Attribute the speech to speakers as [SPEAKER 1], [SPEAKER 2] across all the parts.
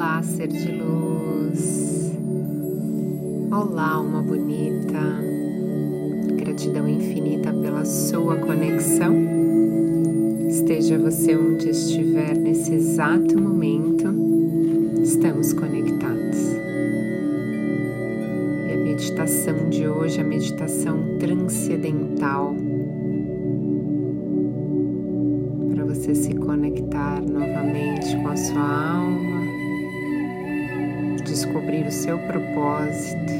[SPEAKER 1] Olá, ser de luz. Olá, alma bonita. Gratidão infinita pela sua conexão. Esteja você onde estiver nesse exato momento, estamos conectados. E a meditação de hoje, a meditação transcendental, para você se conectar novamente com a sua alma descobrir o seu propósito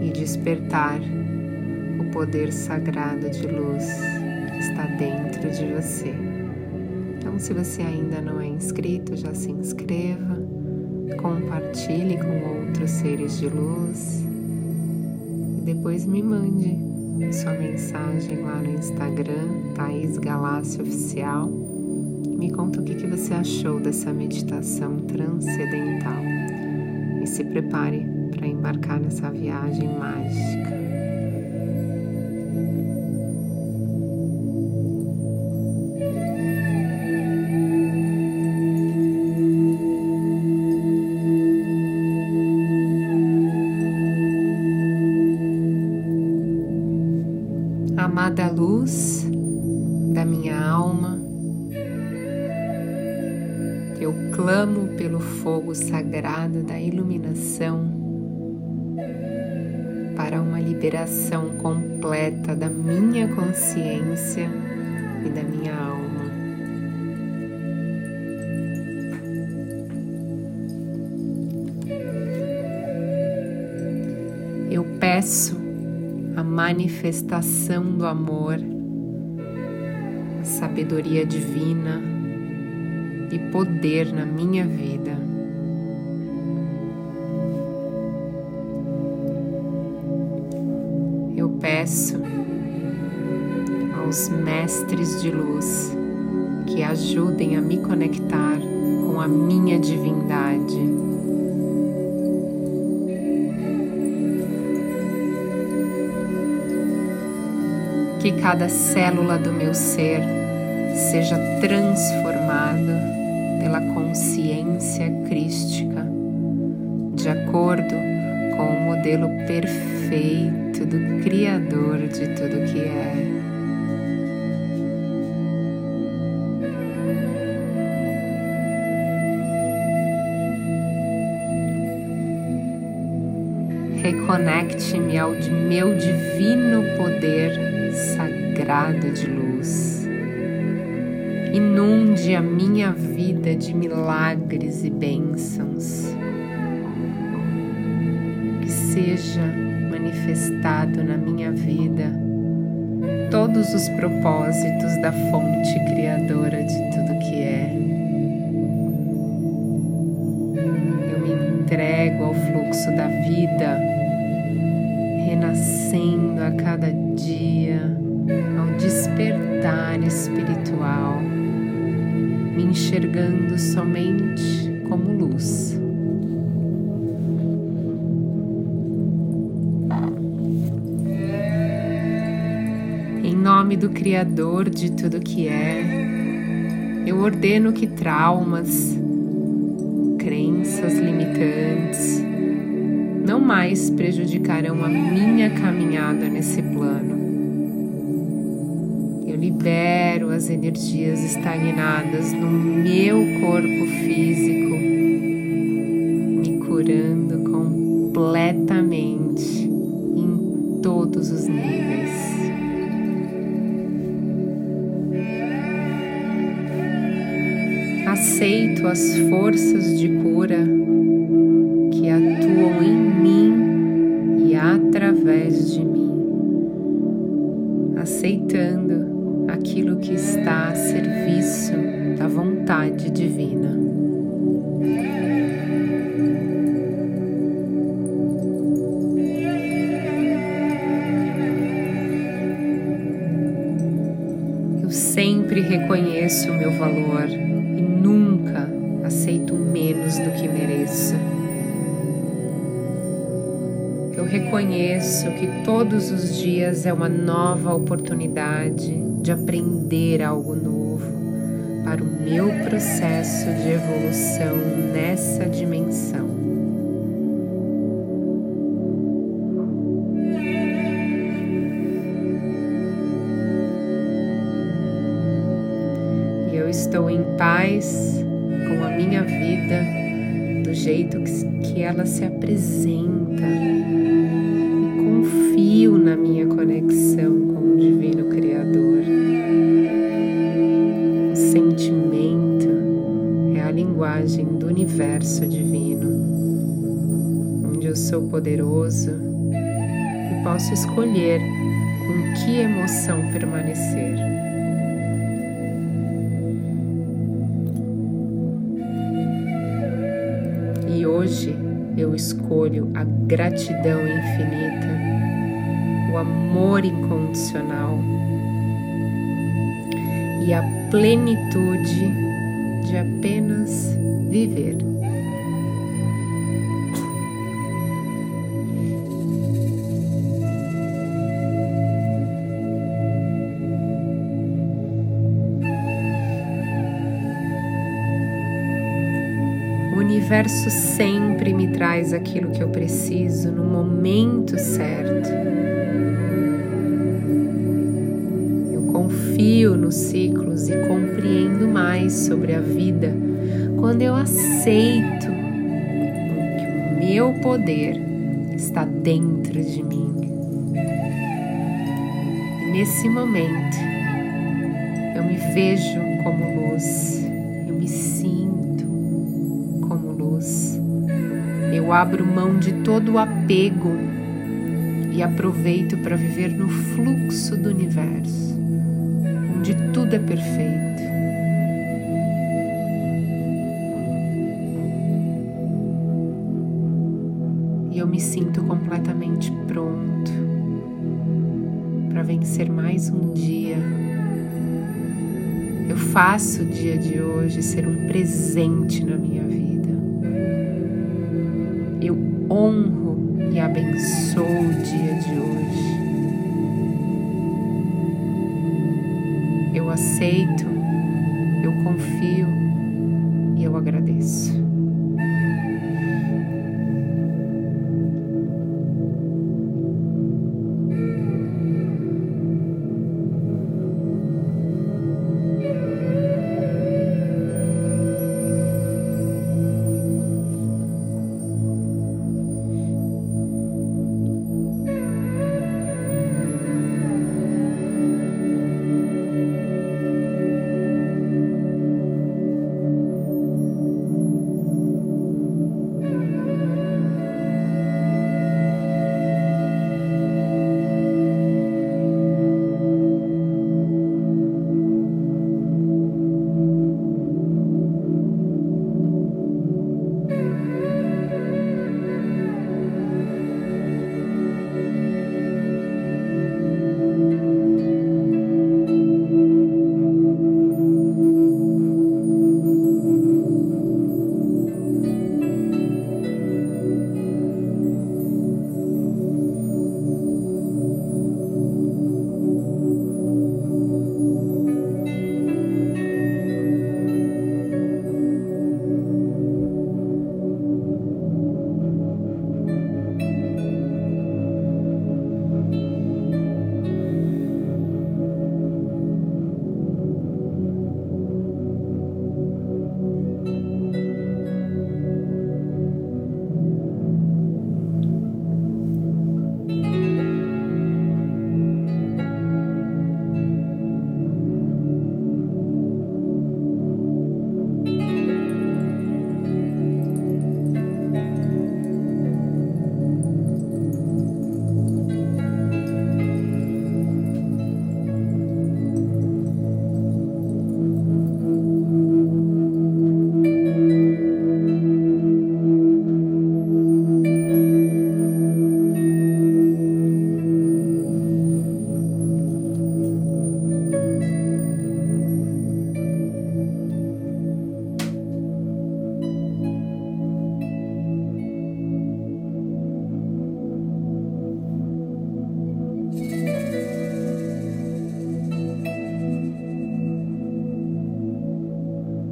[SPEAKER 1] e despertar o poder sagrado de luz que está dentro de você. Então, se você ainda não é inscrito, já se inscreva, compartilhe com outros seres de luz e depois me mande sua mensagem lá no Instagram, Thaís Galácio Oficial me conta o que, que você achou dessa meditação transcendental e se prepare para embarcar nessa viagem mágica. Amada luz clamo pelo fogo sagrado da iluminação para uma liberação completa da minha consciência e da minha alma. Eu peço a manifestação do amor, a sabedoria divina e poder na minha vida. Eu peço aos mestres de luz que ajudem a me conectar com a minha divindade. Que cada célula do meu ser seja transformada pela consciência crística, de acordo com o modelo perfeito do Criador de tudo que é. Reconecte-me ao meu divino poder sagrado de luz inunde a minha vida de milagres e bênçãos. Que seja manifestado na minha vida todos os propósitos da fonte criadora de tudo que é. Eu me entrego ao fluxo da vida, renascendo a cada dia, ao despertar espiritual me enxergando somente como luz. Em nome do Criador de tudo que é, eu ordeno que traumas, crenças limitantes não mais prejudicarão a minha caminhada nesse plano libero as energias estagnadas no meu corpo físico, me curando completamente em todos os níveis. Aceito as forças de cura que atuam em mim e através de mim, aceitando aquilo que está a serviço da vontade divina. Eu sempre reconheço o meu valor e nunca aceito menos do que mereço. Eu reconheço que todos os dias é uma nova oportunidade de aprender algo novo, para o meu processo de evolução nessa dimensão. E eu estou em paz com a minha vida do jeito que ela se apresenta e confio na minha conexão universo divino, onde eu sou poderoso e posso escolher com que emoção permanecer. hoje eu escolho a gratidão infinita, o amor incondicional e a plenitude de apenas viver. universo sempre me traz aquilo que eu preciso no momento certo. Eu confio nos ciclos e compreendo mais sobre a vida quando eu aceito que o meu poder está dentro de mim. E nesse momento eu me vejo como luz, eu me sinto eu abro mão de todo o apego e aproveito para viver no fluxo do universo, onde tudo é perfeito. Mais um dia. Eu faço o dia de hoje ser um presente na minha vida honro e abençoo o dia de hoje. Eu aceito